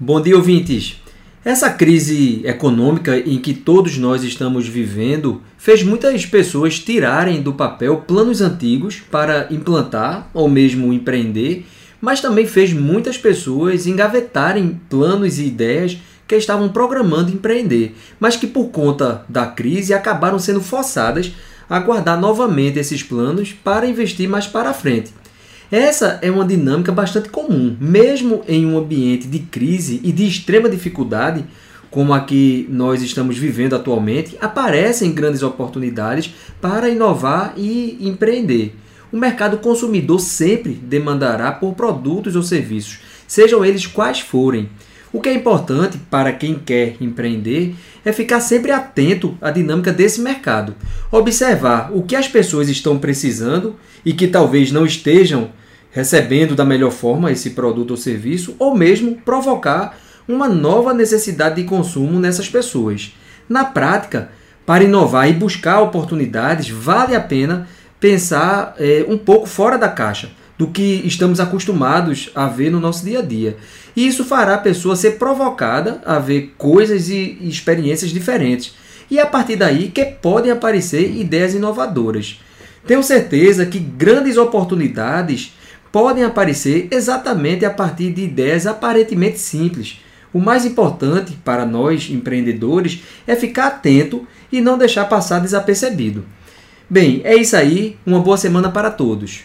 Bom dia, ouvintes. Essa crise econômica em que todos nós estamos vivendo fez muitas pessoas tirarem do papel planos antigos para implantar ou mesmo empreender, mas também fez muitas pessoas engavetarem planos e ideias que estavam programando empreender, mas que por conta da crise acabaram sendo forçadas a guardar novamente esses planos para investir mais para frente. Essa é uma dinâmica bastante comum, mesmo em um ambiente de crise e de extrema dificuldade, como a que nós estamos vivendo atualmente, aparecem grandes oportunidades para inovar e empreender. O mercado consumidor sempre demandará por produtos ou serviços, sejam eles quais forem. O que é importante para quem quer empreender é ficar sempre atento à dinâmica desse mercado, observar o que as pessoas estão precisando e que talvez não estejam recebendo da melhor forma esse produto ou serviço, ou mesmo provocar uma nova necessidade de consumo nessas pessoas. Na prática, para inovar e buscar oportunidades, vale a pena pensar é, um pouco fora da caixa do que estamos acostumados a ver no nosso dia a dia. E isso fará a pessoa ser provocada a ver coisas e experiências diferentes. E a partir daí que podem aparecer ideias inovadoras. Tenho certeza que grandes oportunidades podem aparecer exatamente a partir de ideias aparentemente simples. O mais importante para nós empreendedores é ficar atento e não deixar passar desapercebido. Bem, é isso aí. Uma boa semana para todos.